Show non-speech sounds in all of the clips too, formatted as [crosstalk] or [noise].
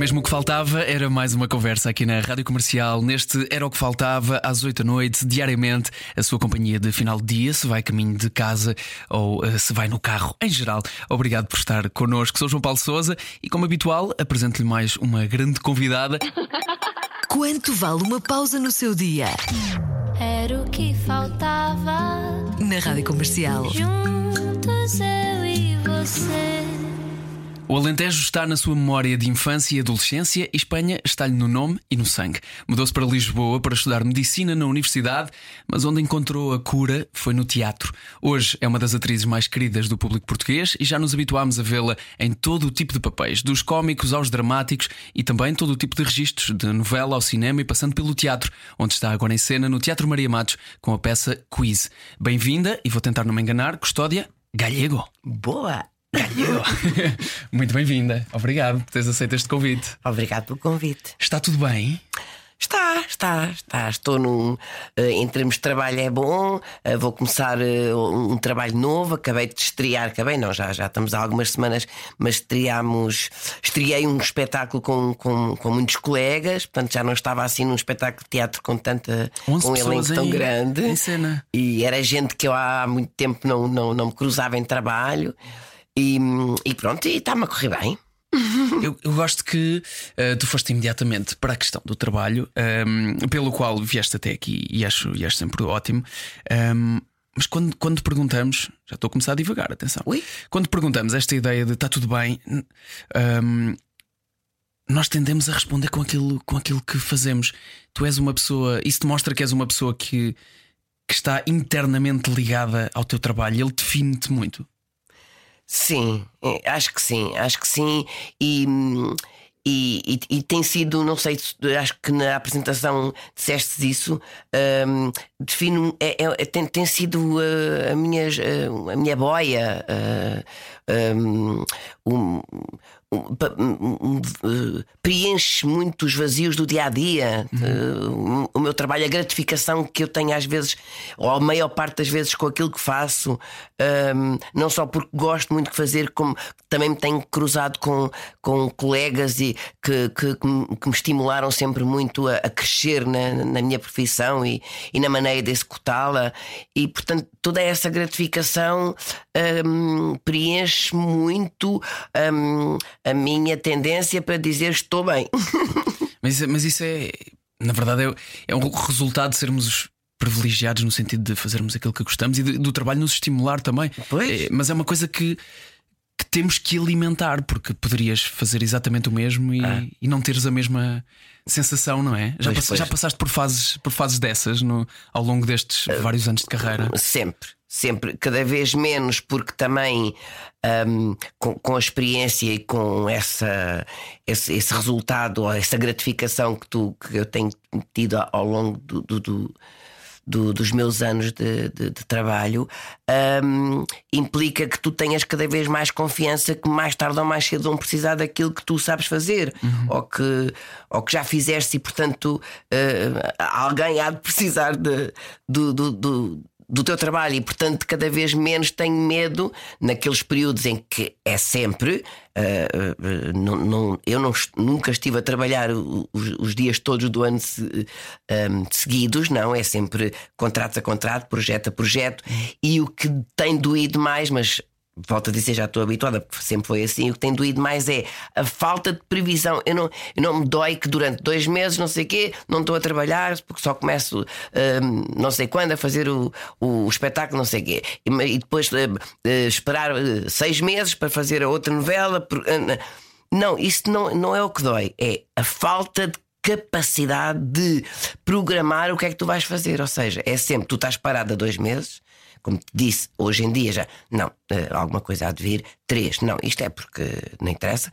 Mesmo o que faltava, era mais uma conversa aqui na Rádio Comercial. Neste Era o que Faltava, às 8 da noite, diariamente, a sua companhia de final de dia, se vai caminho de casa ou eh, se vai no carro, em geral. Obrigado por estar connosco. Sou João Paulo Souza e, como habitual, apresento-lhe mais uma grande convidada. [laughs] Quanto vale uma pausa no seu dia? Era o que faltava. Na Rádio Comercial. Juntos eu e você. O Alentejo está na sua memória de infância e adolescência e Espanha está-lhe no nome e no sangue. Mudou-se para Lisboa para estudar medicina na universidade, mas onde encontrou a cura foi no teatro. Hoje é uma das atrizes mais queridas do público português e já nos habituámos a vê-la em todo o tipo de papéis, dos cómicos aos dramáticos e também todo o tipo de registros, de novela ao cinema e passando pelo teatro, onde está agora em cena no Teatro Maria Matos com a peça Quiz. Bem-vinda e vou tentar não me enganar, Custódia Gallego. Boa! Gallego. [laughs] Muito bem-vinda. Obrigado por teres aceito este convite. Obrigado pelo convite. Está tudo bem? Está, está, está. Estou num. eh, em termos de trabalho é bom. eh, vou começar eh, um trabalho novo. Acabei de estrear, acabei, não, já, já estamos há algumas semanas, mas estreámos. Estreiei um espetáculo com, com, com muitos colegas, portanto já não estava assim num espetáculo de teatro com tanta. 11 com um elenco tão em- grande. em cena. E era gente que eu há muito tempo não, não, não me cruzava em trabalho. E, e pronto, e está-me a correr bem. [laughs] Eu, eu gosto que eh, tu foste imediatamente para a questão do trabalho, ehm, pelo qual vieste até aqui e acho, e acho sempre ótimo. Ehm, mas quando, quando perguntamos, já estou a começar a divagar, atenção. Quando perguntamos esta ideia de está tudo bem, n- ehm, nós tendemos a responder com aquilo, com aquilo que fazemos. Tu és uma pessoa, isso demonstra que és uma pessoa que, que está internamente ligada ao teu trabalho, ele define-te muito. Sim, eh, acho que sim, acho que sim. E, e, e- e tem sido, não sei, se- acho que na apresentação disseste isso, hum, defino, é, é- tem, tem sido eh, a, minha, eh, a minha boia. eh, hum, um, um, um, um, preenche muito os vazios do dia a dia. o, o meu trabalho, a gratificação que eu tenho às vezes, ou a maior parte das vezes, com aquilo que faço, hum, não só porque gosto muito de fazer, como também me tenho cruzado com, com colegas e que, que, que me estimularam sempre muito a, a crescer na, na minha profissão e, e na maneira de executá-la. E portanto, toda essa gratificação hum, preenche muito hum, a minha tendência para dizer estou bem. [laughs] Mas, isso- mas isso é, na verdade, é, é um resultado de sermos privilegiados no sentido de fazermos aquilo que gostamos e de- do trabalho nos estimular também. Pois. É, mas é uma coisa que, que temos que alimentar, porque poderias fazer exatamente o mesmo e, e não teres a mesma sensação, não é? Já, Pois, pass- pois. já passaste por fases, por fases dessas no, ao longo destes vários anos de carreira. Sempre, sempre, cada vez menos, porque também hum, com, com a experiência e com essa, esse, esse resultado, ou essa gratificação que, tu, que eu tenho tido ao longo do, do- do- do- dos meus anos de, de- de trabalho, hum, implica que tu tenhas cada vez mais confiança que mais tarde ou mais cedo vão precisar daquilo que tu sabes fazer ou, que, ou que já fizeste e, portanto, eh, alguém há de precisar de, do, do- teu trabalho e, portanto, cada vez menos tenho medo naqueles períodos em que é sempre. eh, eh, não- não- eu não nunca estive a trabalhar os, os dias todos do ano se- ehm, seguidos, não, é sempre contrato a contrato, projeto a projeto, e o que tem doído mais, mas volto a dizer, já estou habituada, porque sempre foi assim. O que tem doído mais é a falta de previsão. Eu não, eu não me dói que durante dois meses, não sei o quê, não estou a trabalhar, porque só começo hum, não sei quando a fazer o, o, espetáculo, não sei o quê. E, e depois hum, eh, esperar eh, seis meses para fazer a outra novela. eh, Não, isso não, não é o que dói, é a falta de capacidade de programar o que é que tu vais fazer. Ou seja, é sempre, tu estás parado há dois meses, como te disse, hoje em dia já, não, eh, alguma coisa há de vir, três, não, isto é porque não interessa,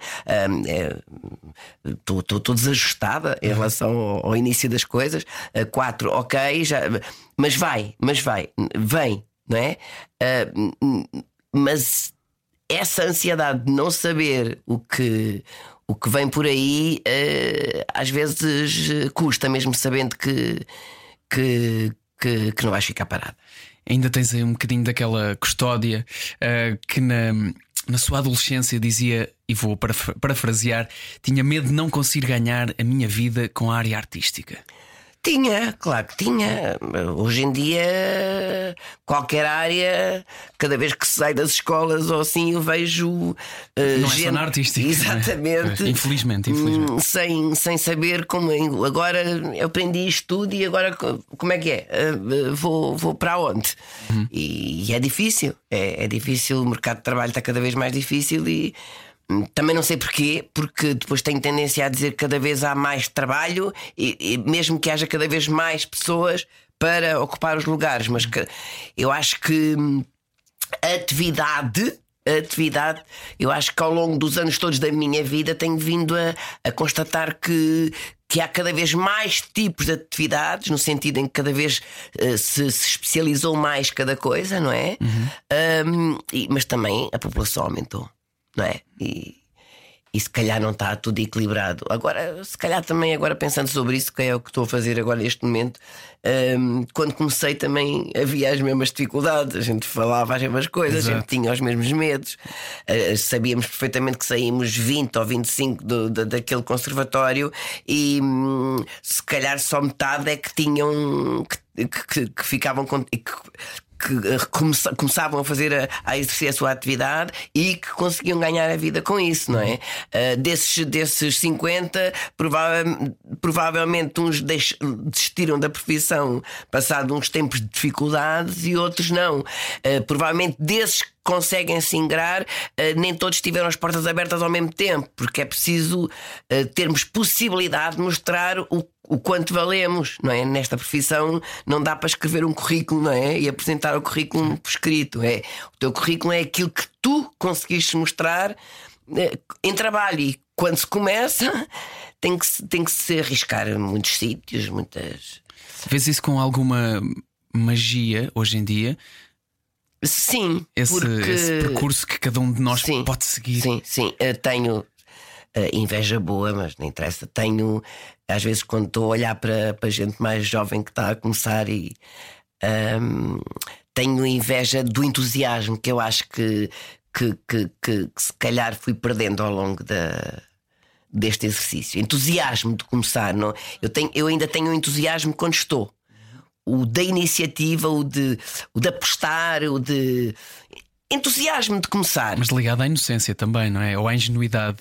estou desajustada em relação ao, ao início das coisas, Eh, quatro, ok, já, mas vai, mas vai, vem. não é? Mas essa ansiedade de não saber o que, o que vem por aí, às vezes custa, mesmo sabendo que, que, que, que não vais ficar parado. Ainda tens aí um bocadinho daquela custódia uh, que na, na sua adolescência dizia, e vou parafrasear, tinha medo de não conseguir ganhar a minha vida com a área artística. Tinha, claro que tinha. Hoje em dia, qualquer área, cada vez que sai das escolas ou assim, eu vejo. Uh, não gente... é só na artística. Exatamente. É? Infelizmente, infelizmente. Hum, sem, sem saber como. Agora eu aprendi isto tudo e agora como é que é? Uh, vou, vou para onde? Uhum. E, e, é difícil. É, é difícil, o mercado de trabalho está cada vez mais difícil e também não sei porquê, porque depois tenho tendência a dizer que cada vez há mais trabalho e, e mesmo que haja cada vez mais pessoas para ocupar os lugares. Mas que, eu acho que hum, atividade atividade, eu acho que ao longo dos anos todos da minha vida tenho vindo a, a, constatar que, que há cada vez mais tipos de atividades, no sentido em que cada vez uh, se, se, especializou mais cada coisa, não é? Uhum. Um, e, mas também a população aumentou não é? E, e se calhar não está tudo equilibrado. Agora, se calhar também, agora pensando sobre isso, que é o que estou a fazer agora neste momento, um, quando comecei também havia as mesmas dificuldades, a gente falava as mesmas coisas, Exato. a gente tinha os mesmos medos, uh, sabíamos perfeitamente que saímos 20 ou 25 do, do, daquele conservatório e um, se calhar só metade é que tinham. Que, que, que, ficavam com, que, que eh, começavam a fazer a, a, exercer a sua atividade e que conseguiam ganhar a vida com isso, não é? Uh, desses, desses 50, prova provavelmente uns desistiram da profissão passado uns tempos de dificuldades e outros não. Uh, provavelmente desses conseguem se ingrar, uh, nem todos tiveram as portas abertas ao mesmo tempo, porque é preciso termos possibilidade de mostrar o o quanto valemos, não é? Nesta profissão não dá para escrever um currículo, não é? E apresentar o currículo por escrito. É. O teu currículo é aquilo que tu conseguiste mostrar eh, em trabalho. E quando se começa, tem que, tem que se arriscar muitos sítios, muitas. Vês isso com alguma magia hoje em dia? Sim, esse, porque... esse percurso que cada um de nós sim, pode seguir. Sim, sim. Eu tenho uh, inveja boa, mas não interessa. Tenho, às vezes, quando estou a olhar para, para gente mais jovem que está a começar e. Um, tenho inveja do entusiasmo que eu acho que, que, que, que, que se calhar fui perdendo ao longo da, deste exercício. Entusiasmo de começar. Não? Eu, tenho, eu ainda tenho entusiasmo quando estou. O da iniciativa, o de, o de apostar, o de. Entusiasmo de começar. Mas ligado à inocência também, não é? Ou à ingenuidade.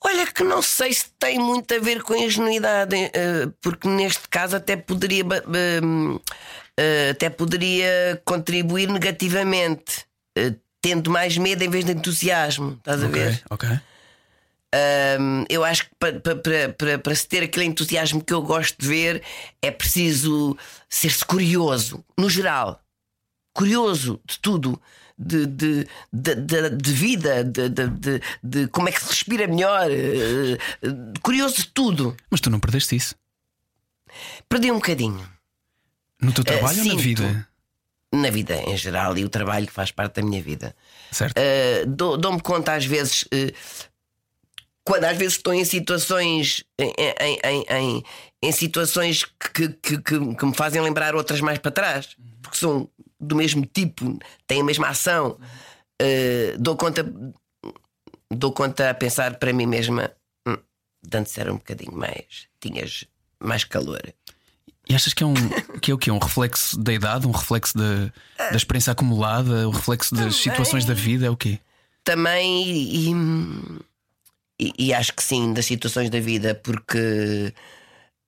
Olha, que não sei se tem muito a ver com a ingenuidade, eh, porque neste caso até poderia, eh, até poderia contribuir negativamente, eh, tendo mais medo em vez de entusiasmo. Estás a ver? Ok. Um, eu acho que para, para, para, para se ter aquele entusiasmo que eu gosto de ver é preciso ser-se curioso, no geral. Curioso de tudo de, de, de, de vida, de, de, de, como é que se respira melhor, eh, curioso de tudo. Mas tu não perdeste isso? Perdi um bocadinho. No teu trabalho uh, ou na vida? Na vida em geral e o trabalho que faz parte da minha vida. Certo. Uh, Dou-me conta às vezes. Uh, quando às vezes estou em situações em, em, em, em, situações que, que, que, que, me fazem lembrar outras mais para trás, porque são do mesmo tipo, têm a mesma ação, uh, dou conta dou conta a pensar para mim mesma hum, antes era um bocadinho mais tinhas mais calor. E achas que é um [laughs] que é o que um reflexo da idade? Um reflexo da, da experiência acumulada? Um reflexo das também, situações da vida? É o quê? Também e, e, acho que sim das situações da vida porque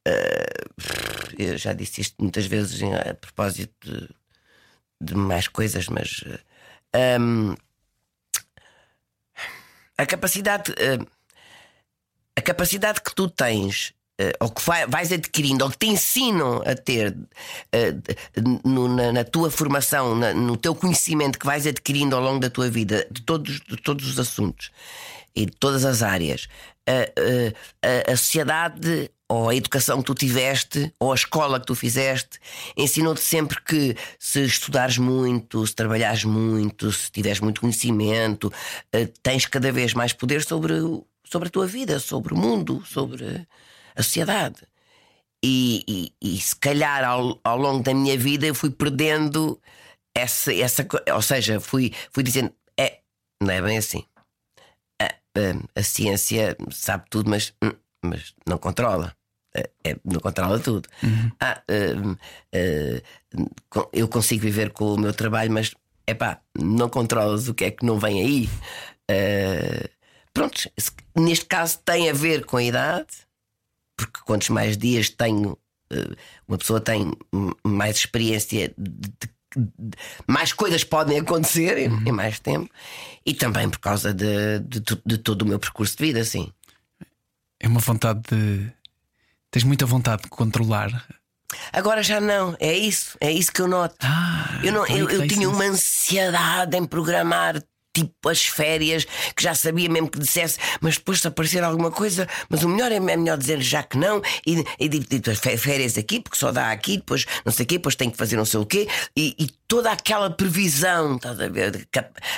uh, eu já disse isto muitas vezes a propósito de de mais coisas, mas um, a capacidade uh, a capacidade que tu tens uh, ou que vai, vais adquirindo ou que te ensinam a ter uh, no, na, na, tua formação, na, no teu conhecimento que vais adquirindo ao longo da tua vida de todos, de todos os assuntos e de todas as áreas, a, a sociedade ou a educação que tu tiveste, ou a escola que tu fizeste, ensinou-te sempre que se estudares muito, se trabalhares muito, se tiveres muito conhecimento, eh, tens cada vez mais poder sobre, sobre a tua vida, sobre o mundo, sobre a sociedade. E, e, e se calhar ao, ao longo da minha vida eu fui perdendo essa, essa ou seja, fui, fui dizendo, é, não é bem assim. A, a, ciência sabe tudo, mas, hum, mas não controla. É, é, não controla tudo. Uhum. Ah, uh, uh, eu consigo viver com o meu trabalho, mas é pá, não controlas o que é que não vem aí. Uh, pronto, neste caso tem a ver com a idade, porque quantos mais dias tenho, uma pessoa tem mais experiência de, mais coisas podem acontecer em, em, mais tempo e também por causa de, de, todo o meu percurso de vida, assim. É uma vontade de Tens muita vontade de controlar. Agora já não, é isso, é isso que eu noto. Ah, eu não, eu, eu tinha uma ansiedade em programar tipo as férias, que já sabia mesmo que dissesse, mas depois se aparecer alguma coisa, mas o melhor é, é melhor dizer já que não, e, e digo férias aqui, porque só dá aqui, depois não sei o quê, depois tem que fazer não sei o quê, e, e toda aquela previsão, estás a ver?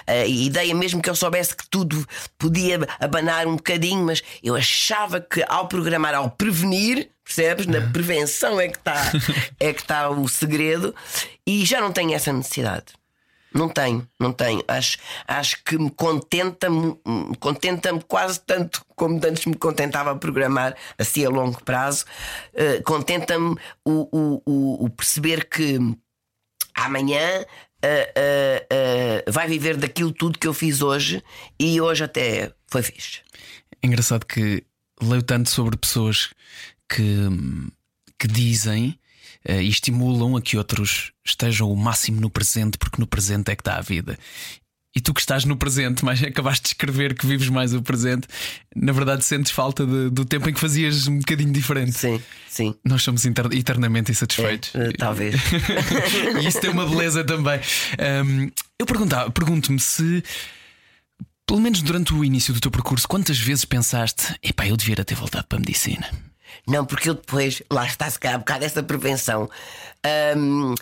A ideia mesmo que eu soubesse que tudo podia abanar um bocadinho, mas eu achava que ao programar, ao prevenir, percebes? Na prevenção é que está é que está o segredo, e já não tenho essa necessidade. Não tenho, não tenho. Acho, acho que me contenta-me contenta quase tanto como antes me contentava programar assim a longo prazo. Uh, contenta-me o, o, o, o, perceber que amanhã uh, uh, vai viver daquilo tudo que eu fiz hoje e hoje até foi fixe. É engraçado que leio tanto sobre pessoas que, que dizem e estimulam a que outros estejam o máximo no presente, porque no presente é que está a vida. E tu que estás no presente, mas [laughs] acabaste de escrever que vives mais o presente, na verdade sentes falta de, do tempo em que fazias um bocadinho diferente. Sim, sim. Nós somos eternamente insatisfeitos. É, talvez. [laughs] e isso tem uma beleza também. Um, eu perguntava, pergunto-me se, pelo menos durante o início do teu percurso, quantas vezes pensaste, epá, eu devia ter voltado para a medicina? Não, porque eu depois, lá está se calhar um bocado essa prevenção. Um,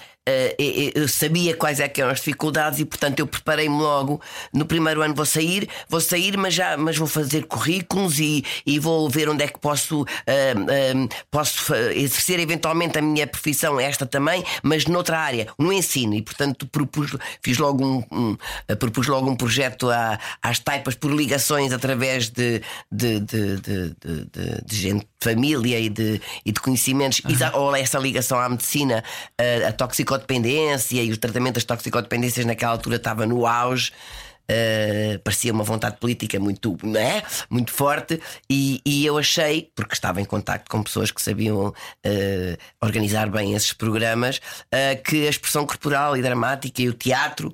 eu sabia quais é que eram as dificuldades e, portanto, eu preparei-me logo. No primeiro ano vou sair, vou sair, mas já mas vou fazer currículos e, e vou ver onde é que posso, uh, posso exercer eventualmente a minha profissão, esta também, mas noutra área, no ensino. E, portanto, propus, fiz logo um, um propus logo um projeto à, às taipas por ligações através de, de, de, de, de, gente de família e de, e de conhecimentos, uhum. ou essa ligação à medicina, a, a toxicologia toxicodependência e o tratamento das toxicodependências naquela altura estava no auge. Uh, parecia uma vontade política muito, né? muito forte, e, e, eu achei, porque estava em contato com pessoas que sabiam uh, organizar bem esses programas, uh, que a expressão corporal e dramática e o teatro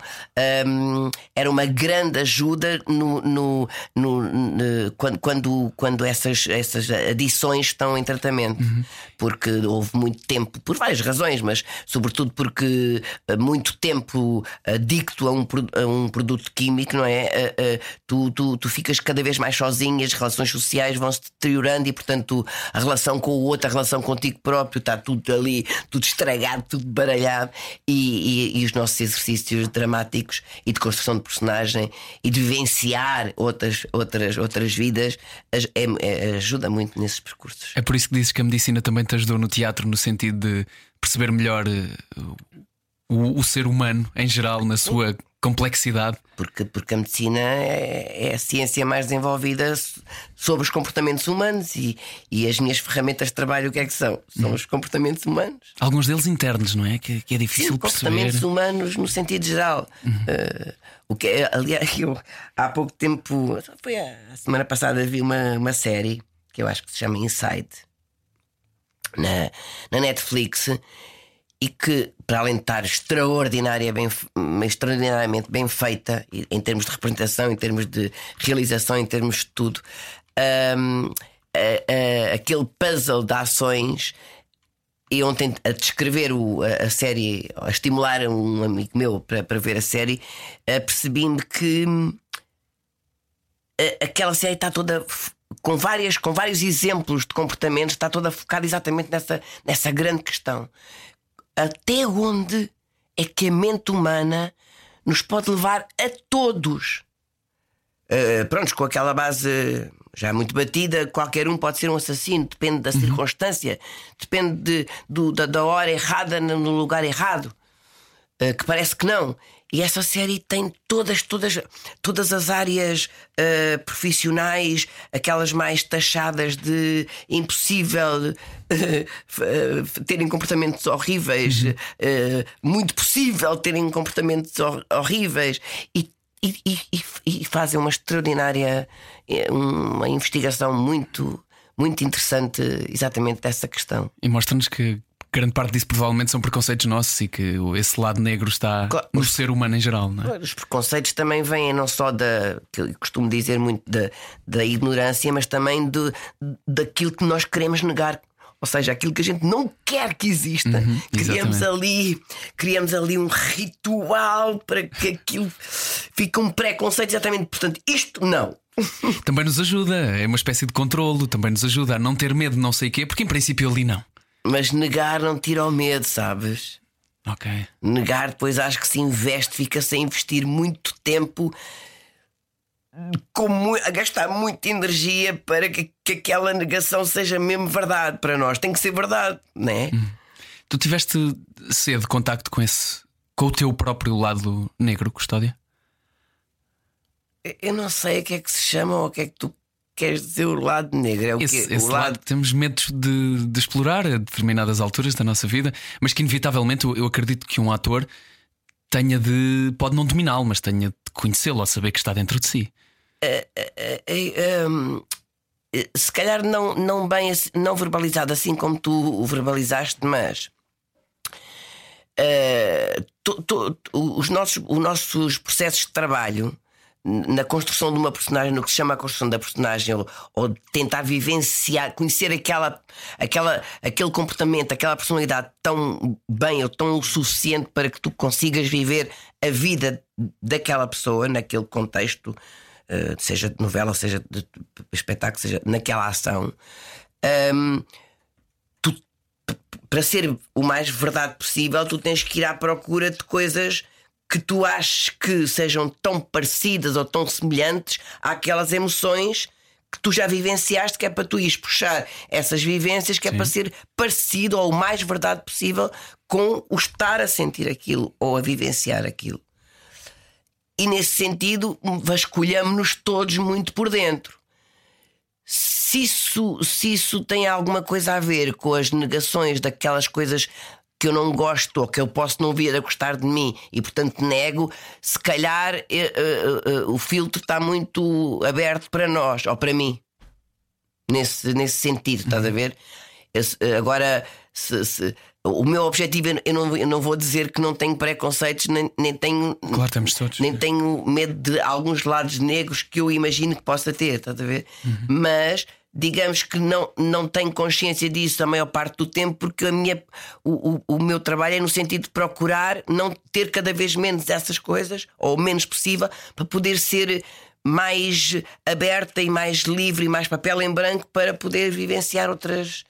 um, era uma grande ajuda no, no, no, no, quando, quando, quando essas, essas adições estão em tratamento. Uhum. Porque houve muito tempo, por várias razões, mas sobretudo porque muito tempo adicto a um, a um produto químico que não é? Uh, uh, tu, tu, tu ficas cada vez mais sozinho, as relações sociais vão se deteriorando e, portanto, a relação com o outro, a relação contigo próprio, está tudo ali, tudo estragado, tudo baralhado. E, e, e os nossos exercícios dramáticos e de construção de personagem e de vivenciar outras, outras, outras vidas é, é, ajuda muito nesses percursos. É por isso que dizes que a medicina também te ajudou no teatro, no sentido de perceber melhor eh, o, o ser humano em geral, na sua complexidade. Porque, porque a medicina é, é, a ciência mais desenvolvida sobre os comportamentos humanos e, e as minhas ferramentas de trabalho o que é que são? São hum. os comportamentos humanos. Alguns deles internos, não é? Que, que é difícil Sim, perceber. Comportamentos humanos no sentido geral. Uhum. Uh, o que é, aliás, eu há pouco tempo, foi a, a semana passada, vi uma, uma série que eu acho que se chama Inside na, na Netflix e que, para além de estar extraordinária, bem, extraordinariamente bem feita, em termos de representação, em termos de realização, em termos de tudo, um, a, a, aquele puzzle de ações. E ontem, a descrever o, a, a, série, a estimular um amigo meu para, para ver a série, percebi-me que aquela série está toda com, várias, com vários exemplos de comportamentos, está toda focada exatamente nessa, nessa grande questão. Até onde é que a mente humana nos pode levar a todos? Uh, prontos, com aquela base já muito batida, qualquer um pode ser um assassino, depende da uhum. circunstância, depende de, do, da, da, hora errada no lugar errado. Uh, que parece que não. E essa série tem todas, todas, todas as áreas uh, profissionais, aquelas mais taxadas de impossível uh, [laughs] terem comportamentos horríveis, uhum. muito possível terem comportamentos hor horríveis, e, e, e, e fazem uma extraordinária uma investigação muito muito interessante exatamente dessa questão. E mostra-nos que grande parte disso provavelmente são preconceitos nossos e que esse lado negro está claro, no os, ser humano em geral. Não é? Os preconceitos também vêm não só da, que eu costumo dizer muito, da, da ignorância, mas também de, daquilo que nós queremos negar. Ou seja, aquilo que a gente não quer que exista. Uhum, criamos ali, criamos ali um ritual para que aquilo fique um preconceito exatamente. Portanto, isto não. [laughs] Também nos ajuda, é uma espécie de controlo, também nos ajuda a não ter medo de não sei o quê, porque em princípio ali não. Mas negar não tira o medo, sabes? Ok. Negar, depois acho que se investe, fica-se a investir muito tempo com, a gastar muita energia para que, que, aquela negação seja mesmo verdade para nós. Tem que ser verdade, não é? Hum. Tu tiveste cedo contacto com esse, com o teu próprio lado negro, Custódia? Eu não sei o que é que se chama ou o que é que tu queres dizer o lado negro? É o esse? Esse o lado... lado temos medo de, de, explorar a determinadas alturas da nossa vida, mas que inevitavelmente eu, acredito que um ator tenha de. pode não dominá-lo, mas tenha de conhecê-lo ou saber que está dentro de si. Uh, uh, uh, um, se calhar não, não bem não verbalizado assim como tu o verbalizaste, mas eh, tu, tu, os, nossos, os nossos processos de trabalho na construção de uma personagem, no que se chama a construção da personagem, ou, ou tentar vivenciar, conhecer aquela, aquela, aquele comportamento, aquela personalidade tão bem ou tão o suficiente para que tu consigas viver a vida daquela pessoa naquele contexto, uh, seja de novela, seja de, de espetáculo, seja naquela ação. Um, tu, para ser o mais verdade possível, tu tens que ir à procura de coisas que tu aches que sejam tão parecidas ou tão semelhantes àquelas emoções que tu já vivenciaste, que é para tu ires puxar essas vivências, que é Sim. para ser parecido ou o mais verdade possível com o estar a sentir aquilo ou a vivenciar aquilo. E nesse sentido, vasculhamos-nos todos muito por dentro. Se isso, se isso tem alguma coisa a ver com as negações daquelas coisas que eu não gosto ou que eu posso não vir a gostar de mim e portanto nego, se calhar uh, uh, uh, o filtro está muito aberto para nós ou para mim. Nesse, nesse sentido, estás a ver? Esse, agora, se, se, o meu objetivo, eu não, eu não vou dizer que não tenho preconceitos, nem, nem tenho. Claro, temos todos. Nem tenho medo de alguns lados negros que eu imagino que possa ter, estás a ver? Uhum. Mas digamos que não, não tenho consciência disso a maior parte do tempo, porque a minha, o, o, o, meu trabalho é no sentido de procurar não ter cada vez menos essas coisas, ou menos possível, para poder ser mais aberta e mais livre e mais papel em branco para poder vivenciar outras.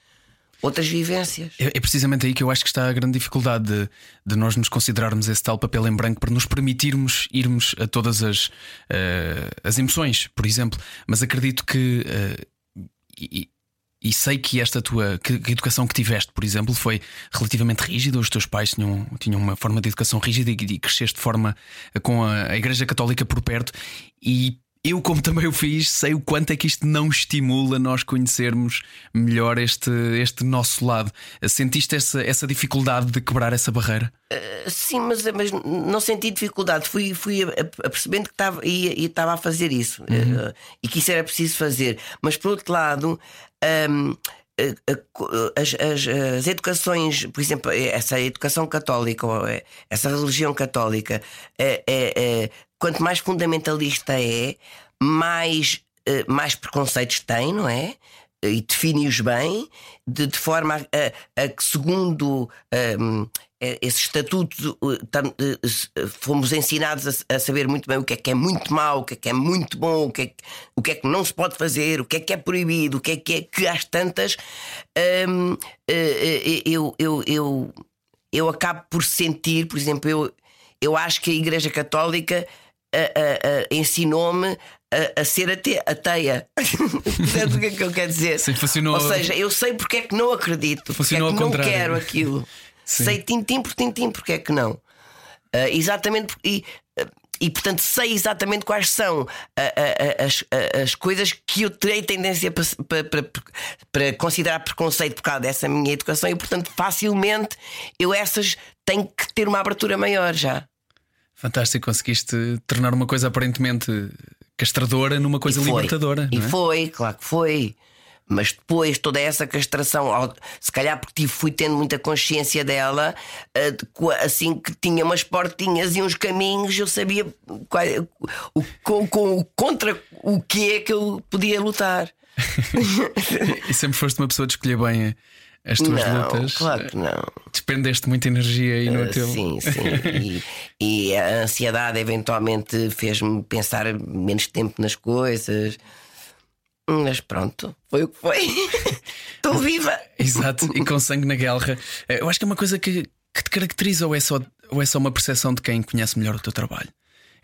Outras vivências. É, é precisamente aí que eu acho que está a grande dificuldade de, de, nós nos considerarmos esse tal papel em branco para nos permitirmos irmos a todas as, uh, as emoções, por exemplo. Mas acredito que uh, e, e sei que esta tua que, a educação que tiveste, por exemplo, foi relativamente rígida. Os teus pais tinham, tinham uma forma de educação rígida e, e cresceste de forma com a, a Igreja Católica por perto. E eu, como também o fiz, sei o quanto é que isto não estimula nós conhecermos melhor este, este nosso lado. Sentiste essa, essa dificuldade de quebrar essa barreira? Uh, sim, mas, mas não senti dificuldade. Fui, fui percebendo que estava, e estava a fazer isso uhum. uh, e que isso era preciso fazer. Mas por outro lado. Um, as, as, as, educações, por exemplo, essa educação católica, essa religião católica, é, é, é, quanto mais fundamentalista é, mais, uh, mais preconceitos tem, não é? e define-os bem, de, de forma a, a, a que, segundo um, esse estatuto, fomos ensinados a, a, saber muito bem o que é que é muito mau, o que é que é muito bom, o que é que, o que, é que não se pode fazer, o que é que é proibido, o que é que é que às tantas. Um, eu, eu, eu, eu acabo por sentir, por exemplo, eu, eu acho que a Igreja Católica ensinou-me a, a, ser ateia. [laughs] Portanto, o que é que eu quero dizer? Sim, funcionou... Ou seja, eu sei porque é que não acredito, funcionou porque é que não quero aquilo. Sim. Sei tintim por tintim porque é que não. Uh, exatamente e, uh, e portanto sei exatamente quais são uh, as, as coisas que eu terei tendência para, para, para, para, considerar preconceito por causa dessa minha educação e portanto facilmente eu essas tenho que ter uma abertura maior já. Fantástico, conseguiste tornar uma coisa aparentemente castradora numa coisa libertadora. E é? foi, claro que foi. Mas depois toda essa castração, se calhar porque fui tendo muita consciência dela, eh, assim que tinha umas portinhas e uns caminhos, eu sabia qual, o, com, com, contra o que é que eu podia lutar. [laughs] e sempre foste uma pessoa de escolher bem as tuas não, lutas. Claro que não. Despendeste muita energia aí no uh, teu. Sim, sim. e, [laughs] e, a ansiedade eventualmente fez-me pensar menos tempo nas coisas. Mas pronto, foi o que foi. [laughs] Estou viva. Exato, e com sangue na guerra. Eh, eu acho que é uma coisa que, que te caracteriza ou é, só, ou é só uma percepção de quem conhece melhor o teu trabalho?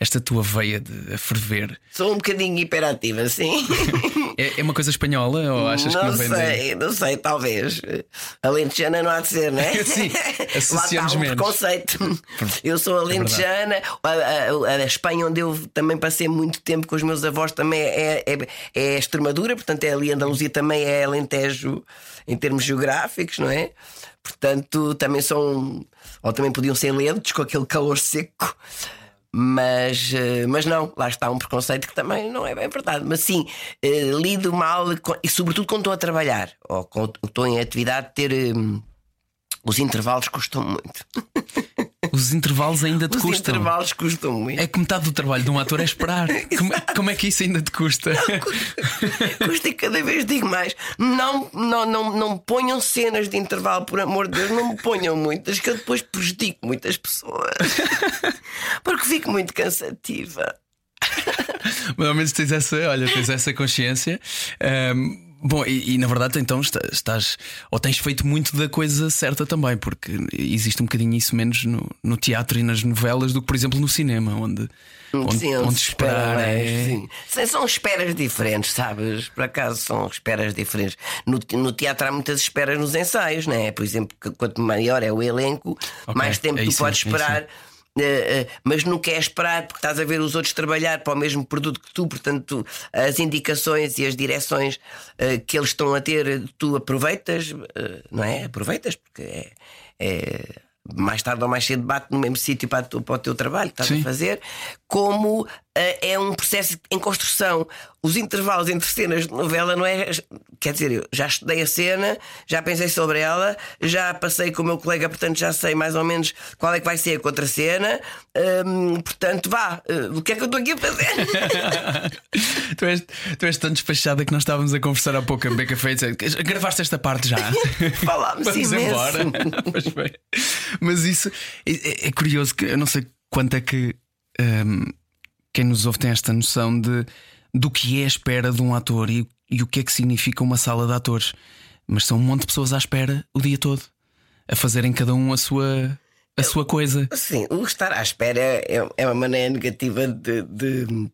Esta tua veia de a ferver? Sou um bocadinho hiperativa, sim. [laughs] É, é uma coisa espanhola ou achas não que não vem sei, Não sei, talvez. Alentejana não há de ser, não é? [laughs] sim, associamos Lá está um menos. preconceito. Eu sou alentejana, é a, a, a, Espanha, onde eu também passei muito tempo com os meus avós, também é, é, é Extremadura, portanto é ali Andaluzia, também é Alentejo em termos geográficos, não é? Portanto, também são. Ou também podiam ser lentos com aquele calor seco. Mas, eh, mas não, lá está um preconceito que também não é bem verdade. Mas sim, eh, lido mal e, sobretudo, quando estou a trabalhar ou quando estou em atividade, ter. Os intervalos custam muito. Os intervalos ainda te Os custam. Os intervalos custam muito. É que metade do trabalho de um ator é esperar. [laughs] como, como, é que isso ainda te custa? Não, custa, custa e cada vez digo mais. Não, não, não, não ponham cenas de intervalo, por amor de Deus, não me ponham muitas, que eu depois prejudico muitas pessoas. Porque fico muito cansativa. Mas ao menos tens essa, olha, tens essa consciência. Um, Bom, e, e, na verdade então estás ou tens feito muito da coisa certa também, porque existe um bocadinho isso menos no, no teatro e nas novelas do que, por exemplo, no cinema, onde, onde, sim, onde esperar é... sim. São esperas diferentes, sabes? Por acaso são esperas diferentes. No, no teatro há muitas esperas nos ensaios, não é? Por exemplo, quanto maior é o elenco, okay, mais tempo é tu podes esperar. É Uh, uh, mas não queres esperar porque estás a ver os outros trabalhar para o mesmo produto que tu, portanto, as indicações e as direções uh, que eles estão a ter, tu aproveitas, não é? Aproveitas porque é, é mais tarde ou mais cedo bate no mesmo sítio para, para, o teu trabalho que estás Sim. a fazer, como uh, é um processo em construção. Os intervalos entre cenas de novela não é. Quer dizer, eu já estudei a cena, já pensei sobre ela, já passei com o meu colega, portanto já sei mais ou menos qual é que vai ser a contra cena. Um, portanto, vá, uh, o que é que eu estou aqui a fazer? [laughs] tu, és, tu és tão despachada que nós estávamos a conversar há pouco a Beca Feita. Gravaste esta parte já? [laughs] Falámos Vamos imenso. embora. [laughs] pois bem. Mas isso é, é, curioso que eu não sei quanto é que um, quem nos ouve tem esta noção de do que é a espera de um ator e, e o que é que significa uma sala de atores. Mas são um monte de pessoas à espera o dia todo, a fazerem cada um a sua a sua coisa. Sim, o estar à espera é, é uma maneira negativa de, de,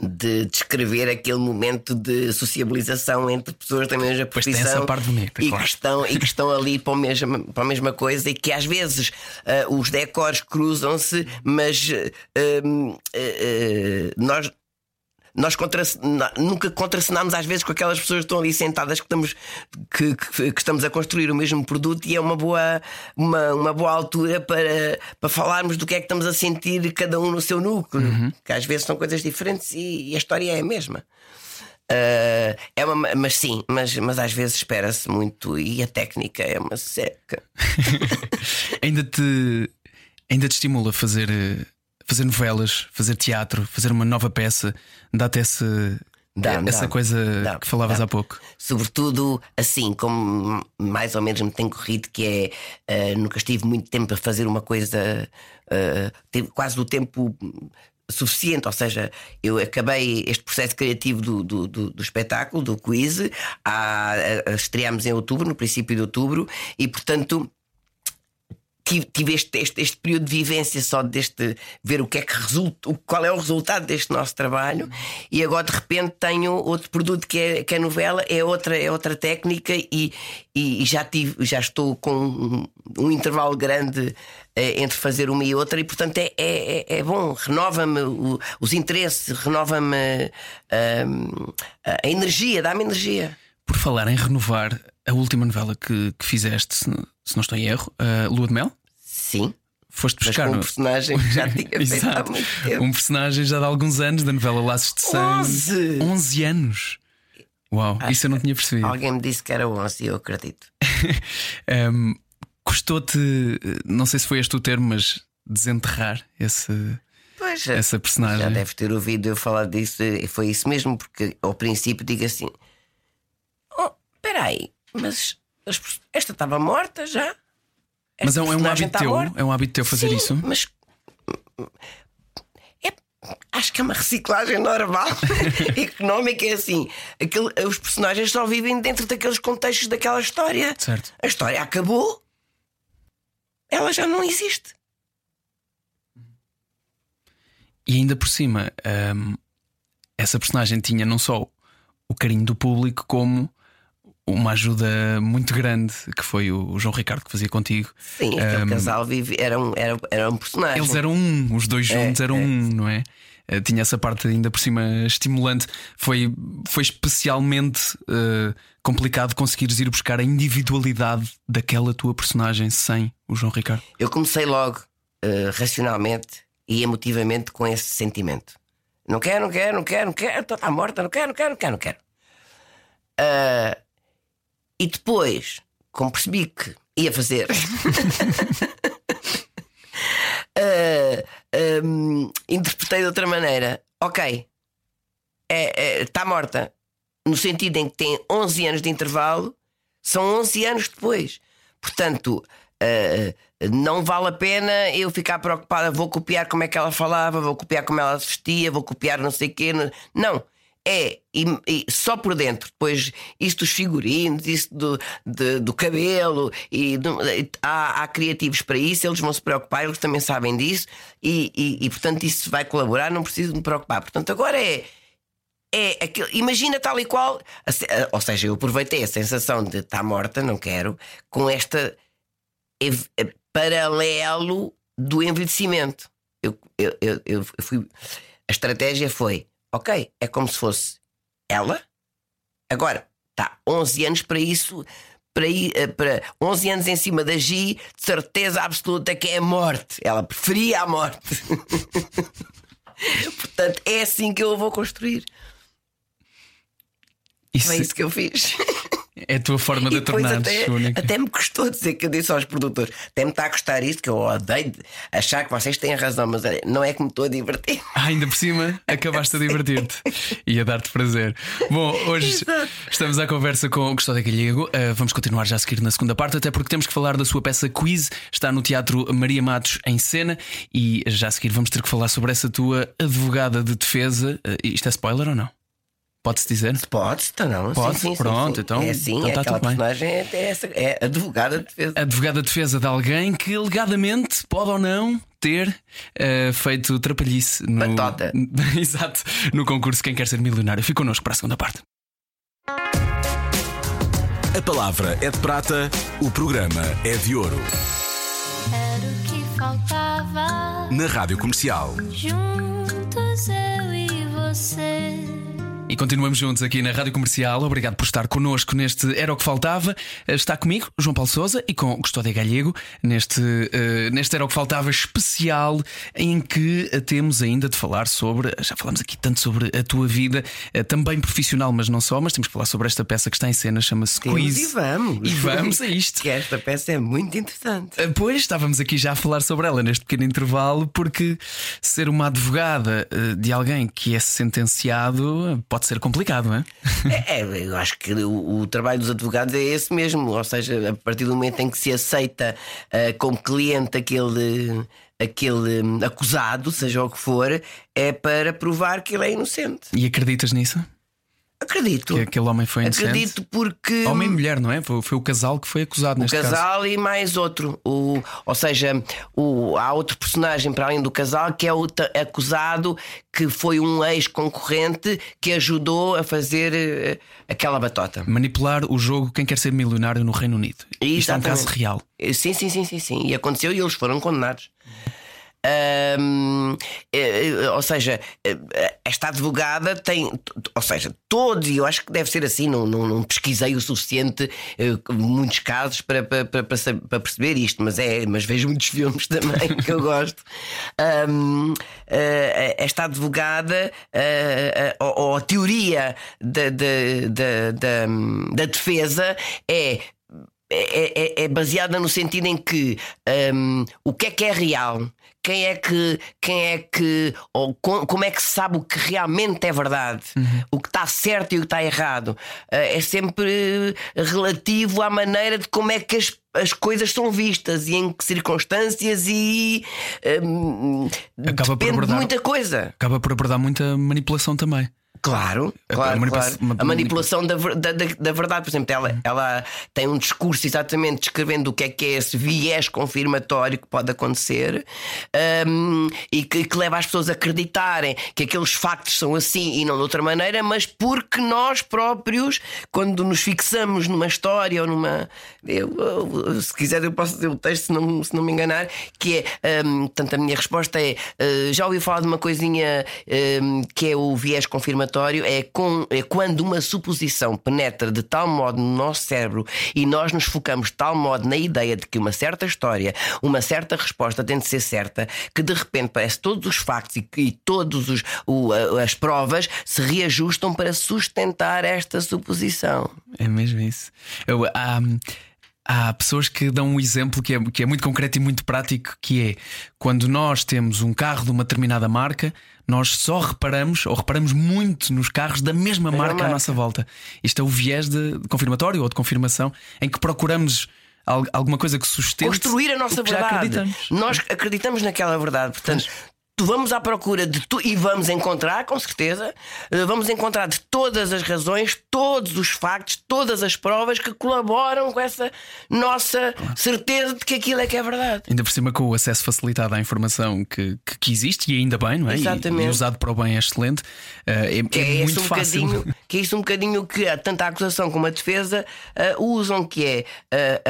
de descrever aquele momento de sociabilização entre pessoas da mesma profissão essa parte bonita, e, claro. que estão, e que estão ali para, o mesmo, para a mesma coisa e que às vezes uh, os decors cruzam-se, mas uh, uh, nós nós contra, nunca contracenámos às vezes com aquelas pessoas que estão ali sentadas que estamos, que, que, que, estamos a construir o mesmo produto e é uma boa, uma, uma boa altura para, para falarmos do que é que estamos a sentir cada um no seu núcleo, uhum. que às vezes são coisas diferentes e, e a história é a mesma. Uh, é uma, mas sim, mas, mas às vezes espera-se muito e a técnica é uma seca. [laughs] ainda, te, ainda te estimula a fazer fazer novelas, fazer teatro, fazer uma nova peça, dá-te esse, Dá, Essa dá, coisa dá, que falavas há pouco. Sobretudo assim, como mais ou menos me tem corrido, que é eh, nunca estive muito tempo a fazer uma coisa, eh, tive quase o tempo suficiente, ou seja, eu acabei este processo criativo do, do, do- do espetáculo, do quiz, a, a- estreámos em outubro, no princípio de outubro, e portanto tive, tive este, este, este período de vivência só deste ver o que é que resulta, qual é o resultado deste nosso trabalho, e agora de repente tenho outro produto que é, que é novela, é outra, é outra técnica, e, e, já, tive, já estou com um, um intervalo grande eh, entre fazer uma e outra, e portanto é, é, é- é bom, renova-me os interesses, renova-me ahm, a energia, dá-me energia. Por falar em renovar, a última novela que, que fizeste, se, não- estou em erro, a Lua de Mel, Sim, foste buscar um personagem que já tinha [laughs] feito há muito tempo. Um personagem já de alguns anos da novela Laços de Sangue. 11! 11 anos! Uau, isso eu não tinha percebido. Alguém me disse que era 11 e eu acredito. [laughs] Um, Custou-te, não sei se foi este o termo, mas desenterrar esse, Pois, essa personagem. já deves ter ouvido eu falar disso, e foi isso mesmo, porque ao princípio digo assim: Oh, peraí, mas as- esta estava morta já? Mas Esta é um, é um hábito teu, morta? é um hábito teu fazer Sim, isso. Mas é- acho que é uma reciclagem normal, [laughs] económica. É assim: aquele- os personagens só vivem dentro daqueles contextos daquela história. Certo. A história acabou, ela já não existe. E ainda por cima, hum, essa personagem tinha não só o carinho do público, como uma ajuda muito grande que foi o João Ricardo que fazia contigo. Sim, aquele casal vive, era, um, era, era um personagem. Eles eram um, os dois juntos eram um, não é? Eh, Tinha essa parte ainda por cima estimulante. Foi, foi especialmente eh, complicado conseguires ir buscar a individualidade daquela tua personagem sem o João Ricardo. Eu comecei logo, eh, racionalmente e emotivamente, com esse sentimento. Não quero, não quero, não quero, não quero, está morta, não quero, não quero, não quero, não quero. E depois, como percebi que ia fazer. [laughs] [laughs] ah, hum, interpretei de outra maneira. Ok, está morta. No sentido em que tem 11 anos de intervalo, são 11 anos depois. Portanto, ah, não vale a pena eu ficar preocupada. Vou copiar como é que ela falava, vou copiar como ela se vestia, vou copiar não sei o quê. Não. É e, e só por dentro. Depois, isso dos figurinos, isso do, de- do cabelo. E do- há, há criativos para isso, eles vão se preocupar, eles também sabem disso. E, e- e, portanto, isso vai colaborar, não preciso me preocupar. Portanto, agora é é aquele, imagina tal e qual, ou seja, eu aproveitei a sensação de estar morta, não quero, com esta ev- eh, paralelo do envelhecimento. Eu, eu, eu, eu fui, a estratégia foi: ok, é como se fosse ela, agora está 11 anos para isso. Para, eh, para 11 anos em cima da Gi, de certeza absoluta que é a morte. Ela preferia a morte. [laughs] Portanto, é assim que eu vou construir. Isso Foi isso que eu fiz. É a tua forma de tornares até, única. até me custou dizer que eu disse aos produtores: até me está a custar isto, que eu odeio de achar que vocês têm razão, mas não é que me estou a divertir. [laughs] Ah, ainda por cima, acabaste a divertir-te e a dar-te prazer. Bom, hoje estamos à conversa com o Custódio Galego. Uh, vamos continuar já a seguir na segunda parte, até porque temos que falar da sua peça Quiz. Está no Teatro Maria Matos em cena. E já a seguir vamos ter que falar sobre essa tua advogada de defesa. Uh, isto é spoiler ou não? Pode-se dizer? Pode, está não. Pode? Sim, sim, sim, Pronto, sim. então- É assim, então é tá aquela bem. personagem é, é, essa, é advogada de defesa. Advogada de defesa de alguém que alegadamente pode ou não ter uh, feito trapalhice no. Batota. [laughs] Exato, no concurso Quem Quer Ser Milionário. Fique connosco para a segunda parte. A palavra é de prata, o programa é de ouro. Era o que faltava. Na Rádio Comercial. Juntos eu e você. E continuamos juntos aqui na Rádio Comercial. Obrigado por estar connosco neste Era o que Faltava. Está comigo, João Paulo Souza, e com Custódia Galego, neste, eh, neste Era o que Faltava especial, em que eh, temos ainda de falar sobre. Já falamos aqui tanto sobre a tua vida, eh, também profissional, mas não só, mas temos que falar sobre esta peça que está em cena, chama-se Quiz. E vamos. E vamos a isto. [laughs] que esta peça é muito interessante. Uh, Pois estávamos aqui já a falar sobre ela neste pequeno intervalo, porque ser uma advogada uh, de alguém que é sentenciado uh, pode pode ser complicado, não é? É, é, eu acho que o, o trabalho dos advogados é esse mesmo, ou seja, a partir do momento em que se aceita uh, como cliente aquele, aquele hum, acusado, seja o que for, é para provar que ele é inocente. E acreditas nisso? Acredito. Que aquele homem foi inocente? Acredito porque. Homem e mulher, não é? Foi, foi o casal que foi acusado O neste casal caso. e mais outro. O, ou seja, o, há outro personagem para além do casal que é o ta- acusado que foi um ex-concorrente que ajudou a fazer eh, aquela batota. Manipular o jogo Quem Quer Ser Milionário no Reino Unido. Isto é um caso real. Eh, Sim, sim, sim, sim, sim. E aconteceu e eles foram condenados. Eh, eh, ou seja, eh, esta advogada tem, ou seja, todos, e eu acho que deve ser assim, não, não, não pesquisei o suficiente, muitos casos para, para, para, para perceber isto, mas é, mas vejo muitos [laughs] filmes também que eu gosto. Eh, esta advogada, eh, eh, ou, ou a teoria da, da, da, da defesa é é, é- é baseada no sentido em que hum, o que é que é real? Quem é que, quem é que, ou co- como é que se sabe o que realmente é verdade? O que está certo e o que está errado? Eh, é sempre relativo à maneira de como é que as, as coisas são vistas e em que circunstâncias e hum, Acaba por depende de abordar- muita coisa. Acaba por abordar muita manipulação também. Claro, A- a claro, manipula- claro. uma- A manipulação da, da, da- da verdade, por exemplo, ela, ela tem um discurso exatamente descrevendo o que é que é esse viés confirmatório que pode acontecer hum, e que, que leva as pessoas a acreditarem que aqueles factos são assim e não de outra maneira, mas porque nós próprios, quando nos fixamos numa história ou numa. Eu, eu- se quiser, eu posso dizer o texto, se não, se não me enganar, que é. hum, portanto, a minha resposta é: uh, já ouvi falar de uma coisinha hum, que é o viés confirmatório, é, com, é quando uma suposição penetra de tal modo no nosso cérebro e nós nos focamos de tal modo na ideia de que uma certa história, uma certa resposta tem de ser certa, que de repente parece todos os factos e, e todas as provas se reajustam para sustentar esta suposição. É mesmo isso. Eu, há, há pessoas que dão um exemplo que é, que é muito concreto e muito prático, que é quando nós temos um carro de uma determinada marca, nós só reparamos ou reparamos muito nos carros da mesma marca à marca. nossa volta. Isto é o viés de, confirmatório ou de confirmação em que procuramos al- alguma coisa que sustente construir a nossa verdade. acreditamos. Nós acreditamos naquela verdade, portanto. Vamos à procura de tu e vamos encontrar, com certeza, eh, vamos encontrar de todas as razões, todos os factos, todas as provas que colaboram com essa nossa certeza de que aquilo é que é verdade. Ainda por cima com o acesso facilitado à informação que, que, que existe e ainda bem, não é? E- Exatamente. E, usado para o bem é excelente. Eh, é, Que é é, muito um fácil. [laughs] que é isso um bocadinho que tanto a acusação como a defesa ah, usam, que é ah,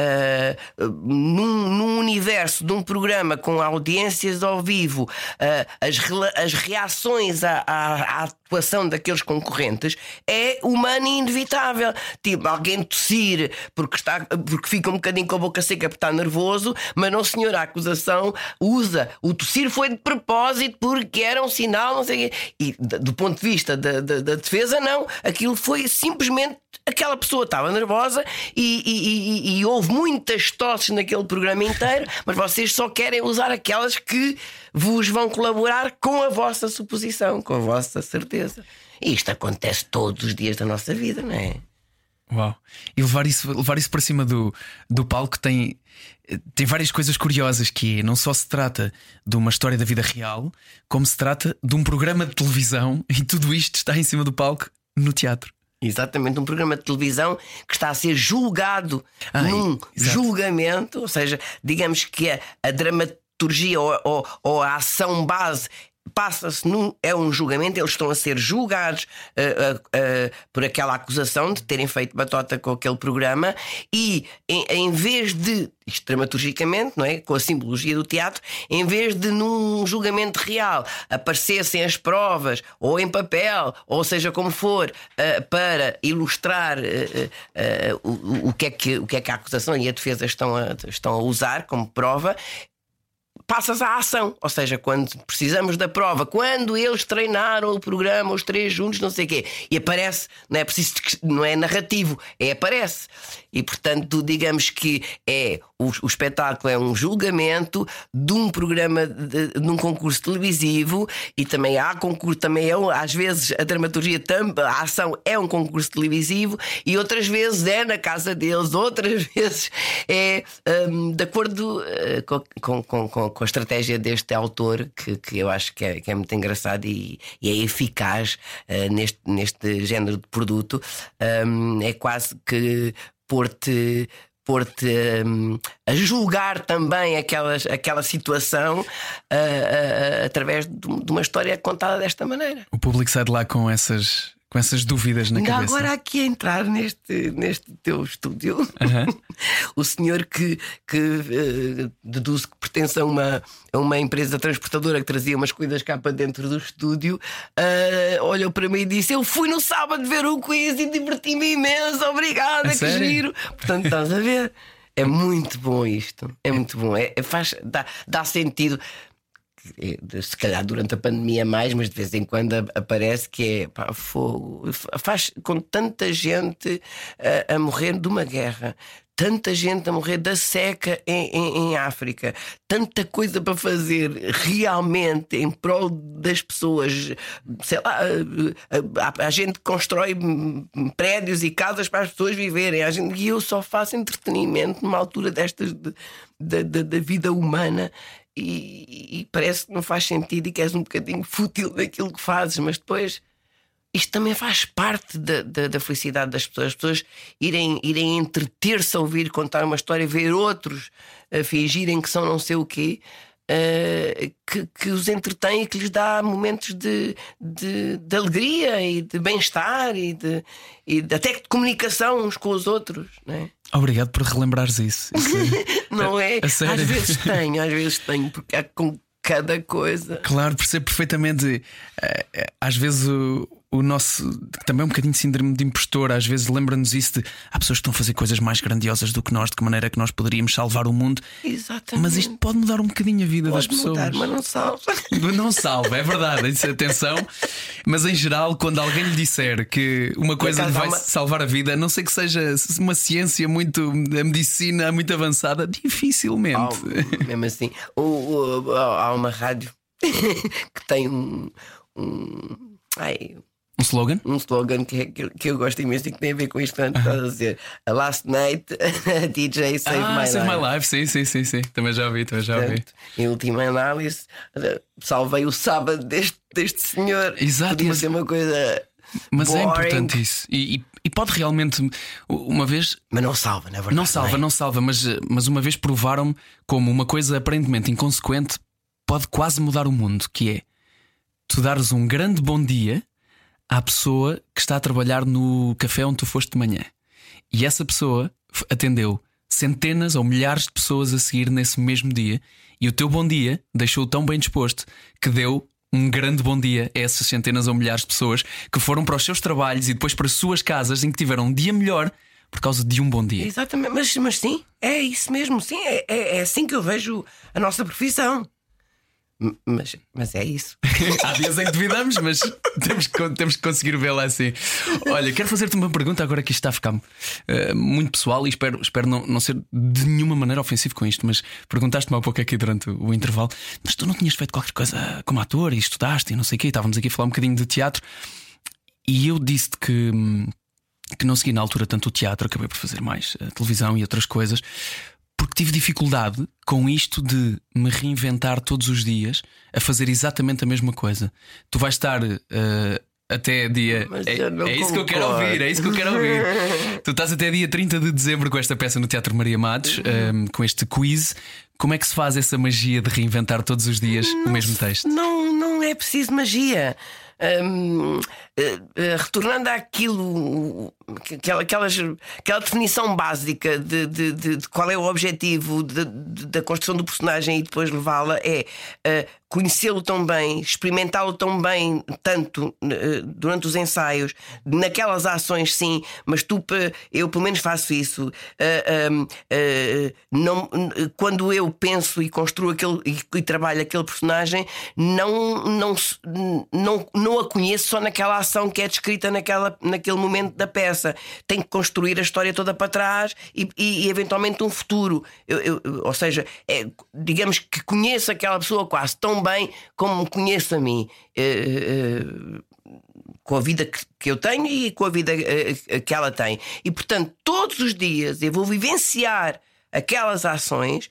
ah, num, num universo de um programa com audiências ao vivo, ah, as, rela- as reações à, à- à atuação daqueles concorrentes é humano e inevitável. Tipo, alguém tossir porque, está, porque fica um bocadinho com a boca seca porque está nervoso, mas não, senhor, a acusação usa. O tossir foi de propósito porque era um sinal, não sei o quê. E do ponto de vista da, da- da defesa, não. Aquilo foi simplesmente. Aquela pessoa estava nervosa e, e- e- e houve muitas tosses naquele programa inteiro, [laughs] mas vocês só querem usar aquelas que vos vão colaborar com a vossa suposição, com a vossa certeza. E isto acontece todos os dias da nossa vida, não é? Uau. E levar isso, levar isso para cima do, do palco tem, tem várias coisas curiosas que é, não só se trata de uma história da vida real, como se trata de um programa de televisão [laughs] e tudo isto está em cima do palco no teatro. Exatamente, um programa de televisão que está a ser julgado Ah, num exato. julgamento, ou seja, digamos que a, a dramaturgia ou, ou- ou a ação base passa-se num é um julgamento, eles estão a ser julgados ah, ah, por aquela acusação de terem feito batota com aquele programa e em, em vez de isto dramaturgicamente, não é? Com a simbologia do teatro, em vez de num julgamento real aparecessem as provas, ou em papel, ou seja como for, ah, para ilustrar ah, ah, o, o que é que, o que é que a acusação e a defesa estão a, estão a usar como prova, passas à ação. Ou seja, quando precisamos da prova, quando eles treinaram o programa, os três juntos, não sei o quê, e aparece, não é preciso, não é narrativo, é aparece. E portanto, digamos que é o, o espetáculo é um julgamento de um programa de, de, um concurso televisivo e também há concurso, também é às vezes a dramaturgia, a ação é um concurso televisivo e outras vezes é na casa deles, outras [laughs] vezes é um, de acordo uh, com, com, com, com, a estratégia deste autor que, que eu acho que é, que é muito engraçado e, e é eficaz uh, neste, neste género de produto. Um, é quase que pôr-te pôr-te um, a julgar também aquelas, aquela situação uh, uh, através de, uma história contada desta maneira. O público sai de lá com essas com essas dúvidas na Ainda cabeça. Agora aqui a entrar neste, neste teu estúdio, [laughs] o senhor que, que uh, deduz que pertence a uma, a uma empresa transportadora que trazia umas coisas cá para dentro do estúdio, uh, olhou para mim e disse: Eu fui no sábado ver o quiz e diverti-me imenso, obrigada, que sério? giro. Portanto, estás a ver? É muito bom isto, é muito bom, é, é faz, dá, dá sentido. É, se calhar durante a pandemia mais, mas de vez em quando aparece que é pá, fogo. Faz com tanta gente a, a morrer de uma guerra, tanta gente a morrer da seca em, em, em, África, tanta coisa para fazer realmente em prol das pessoas. Sei lá, a, a, a gente constrói prédios e casas para as pessoas viverem. A gente, e eu só faço entretenimento numa altura destas de, de, de, da vida humana e, e, parece que não faz sentido e que és um bocadinho fútil naquilo que fazes, mas depois isto também faz parte da, da, da felicidade das pessoas. As pessoas irem, irem entreter-se a ouvir contar uma história, ver outros a fingirem que são não sei o quê. Uh, que, que, os entretém e que lhes dá momentos de, de, de alegria e de bem-estar e, de, e de, até de comunicação uns com os outros. Não é? Obrigado por relembrares isso. isso [laughs] não é? Às vezes tenho, às vezes tenho, porque há com cada coisa. Claro, percebo perfeitamente. Eh, eh, às vezes o o nosso também um bocadinho de síndrome de impostor, às vezes lembra-nos isso de há pessoas que estão a fazer coisas mais grandiosas do que nós, de que maneira que nós poderíamos salvar o mundo. Exatamente. Mas isto pode mudar um bocadinho a vida pode das pessoas. Mudar, mas não salva. Não salva, é verdade, isso, atenção. Mas em geral, quando alguém lhe disser que uma coisa lhe vai uma... salvar a vida, a não sei que seja uma ciência muito, a medicina muito avançada, dificilmente. Oh, mesmo assim, o, o, há uma rádio [laughs] que tem um. um ai, um slogan? Um slogan que, que, que, eu gosto imenso e que tem a ver com isto que estás a dizer. A last night, [laughs] a DJ Save ah, My Save Life. My Life, sim, sim, sim, sim. Também já ouvi, também já ouvi. Portanto, em última análise, salvei o sábado deste, deste senhor. Exato. Podia mas... ser uma coisa. Mas boring. é importante isso. E, e, e, pode realmente, uma vez. Mas não salva, na verdade. Não salva, não, é? não salva, mas, mas uma vez provaram-me como uma coisa aparentemente inconsequente pode quase mudar o mundo, que é tu dares um grande bom dia à pessoa que está a trabalhar no café onde tu foste de manhã. E essa pessoa atendeu centenas ou milhares de pessoas a seguir nesse mesmo dia. E o teu bom dia deixou-o tão bem disposto que deu um grande bom dia a essas centenas ou milhares de pessoas que foram para os seus trabalhos e depois para as suas casas em que tiveram um dia melhor por causa de um bom dia. Exatamente, mas, mas sim, é isso mesmo, sim, é, é, é assim que eu vejo a nossa profissão. Mas, mas é isso. [laughs] Há dias em que duvidamos, mas temos que, temos que conseguir vê-la assim. Olha, quero fazer-te uma pergunta agora que isto está a ficar uh, muito pessoal e espero, espero não, não ser de nenhuma maneira ofensivo com isto, mas perguntaste-me há pouco aqui durante o, intervalo, mas tu não tinhas feito qualquer coisa como ator e estudaste e não sei o quê, estávamos aqui a falar um bocadinho de teatro e eu disse-te que. Que não segui na altura tanto o teatro, acabei por fazer mais a televisão e outras coisas, porque tive dificuldade com isto de me reinventar todos os dias a fazer exatamente a mesma coisa. Tu vais estar. Uh, até dia. É, é isso que eu quero ouvir, é isso que eu quero ouvir. tu estás até dia 30 de dezembro com esta peça no Teatro Maria Matos, um, ehm, com este quiz. Como é que se faz essa magia de reinventar todos os dias não, o mesmo texto? Não, não é preciso magia. Um, uh, uh, retornando àquilo, aquela, aquelas, aquela definição básica de, de, de, de qual é o objetivo da construção do personagem e depois levá-la é uh, conhecê-lo tão bem, experimentá-lo tão bem, tanto uh, durante os ensaios, naquelas ações, sim, mas tu, eu pelo menos faço isso. Uh, não, quando eu penso e construo aquele e, e, trabalho aquele personagem, não, não, não, não a conheço só naquela ação que é descrita naquela, naquele momento da peça. Tenho que construir a história toda para trás e, e, e eventualmente um futuro. Eu, eu, ou seja, é, digamos que conheço aquela pessoa quase tão bem como conheço a mim. Uh, uh, com a vida que, eu tenho e com a vida uh, que ela tem. E portanto, todos os dias eu vou vivenciar aquelas ações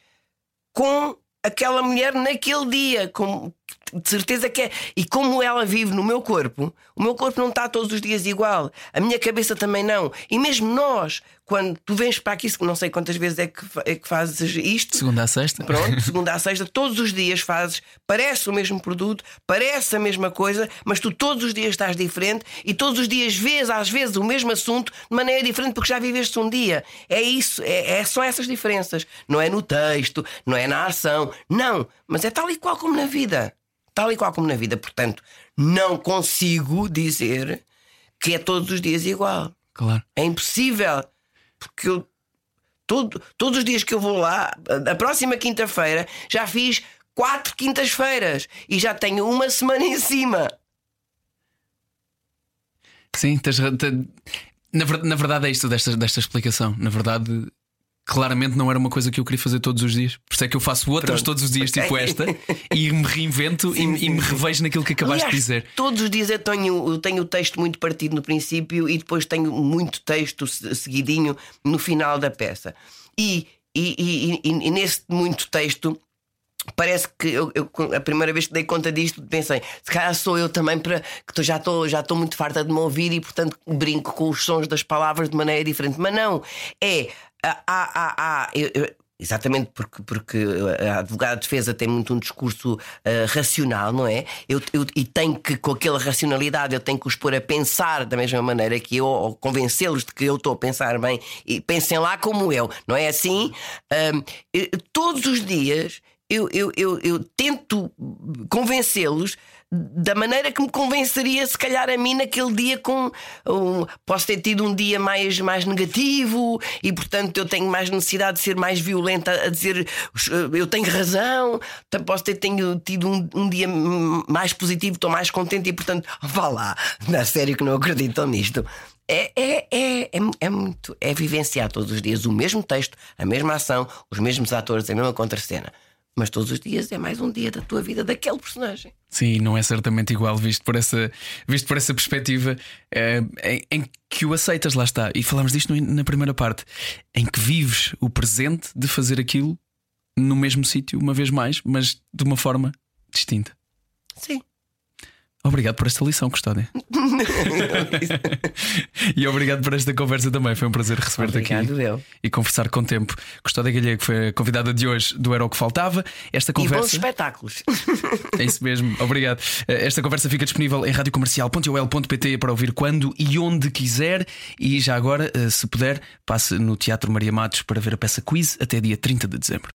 com aquela mulher naquele dia, com, de certeza que é. E como ela vive no meu corpo, o meu corpo não está todos os dias igual, a minha cabeça também não. E mesmo nós, quando tu vens para aqui, não sei quantas vezes é que, é que fazes isto. Segunda a sexta. Pronto, [laughs] segunda a sexta, todos os dias fazes, parece o mesmo produto, parece a mesma coisa, mas tu todos os dias estás diferente e todos os dias vês, às vezes, o mesmo assunto de maneira diferente porque já viveste um dia. É isso, é, é só essas diferenças. Não é no texto, não é na ação, não, mas é tal e qual como na vida tal e qual como na vida. Portanto, não consigo dizer que é todos os dias igual. Claro. É impossível. Porque eu, todo, todos os dias que eu vou lá, a próxima quinta-feira, já fiz quatro quintas-feiras e já tenho uma semana em cima. Sim, tens, na, na verdade é isto desta, desta explicação. Na verdade, claramente não era uma coisa que eu queria fazer todos os dias. Por isso é que eu faço outras Pronto. todos os dias, tipo [laughs] esta, e me reinvento sim, e, sim, e, me revejo naquilo que acabaste Aliás, de dizer. Todos os dias eu tenho, eu tenho o texto muito partido no princípio e depois tenho muito texto seguidinho no final da peça. E, e, e, e nesse muito texto parece que eu, eu, a primeira vez que dei conta disto pensei, se calhar sou eu também para que já estou já estou muito farta de me ouvir e portanto brinco com os sons das palavras de maneira diferente. Mas não, é há eu, eu, Exatamente porque, porque a advogada de defesa tem muito um discurso uh, racional, não é? Eu, eu, e tem que, com aquela racionalidade, eu tenho que os pôr a pensar da mesma maneira que eu, ou convencê-los de que eu estou a pensar bem e pensem lá como eu, não é assim? Todos os dias eu, eu, eu, eu tento convencê-los da maneira que me convenceria, se calhar, a mim naquele dia com. Um, posso ter tido um dia mais, mais negativo e, portanto, eu tenho mais necessidade de ser mais violenta a dizer eu tenho razão. Posso ter tenho tido um, um dia mais positivo, estou mais contente e, portanto, [laughs] vá lá, na sério que não acreditam nisto. É, é, é, é, é, muito. É vivenciar todos os dias o mesmo texto, a mesma ação, os mesmos atores, a mesma contracena mas todos os dias é mais um dia da tua vida daquele personagem. Sim, não é certamente igual, visto por essa, visto por essa perspectiva é, em, em, que o aceitas, lá está. E falámos disto na primeira parte, em que vives o presente de fazer aquilo no mesmo sítio, uma vez mais, mas de uma forma distinta. Sim. Obrigado por esta lição, Custódia. [laughs] e obrigado por esta conversa também. Foi um prazer receber-te aqui eu. e conversar com tempo. Custódia Galego foi a convidada de hoje do Era o que Faltava. Esta conversa. E bons espetáculos. é isso mesmo, obrigado. Esta conversa fica disponível em radiocomercial.ol.pt para ouvir quando e onde quiser. E já agora, eh, se puder, passe no Teatro Maria Matos para ver a peça Quiz até dia 30 de dezembro.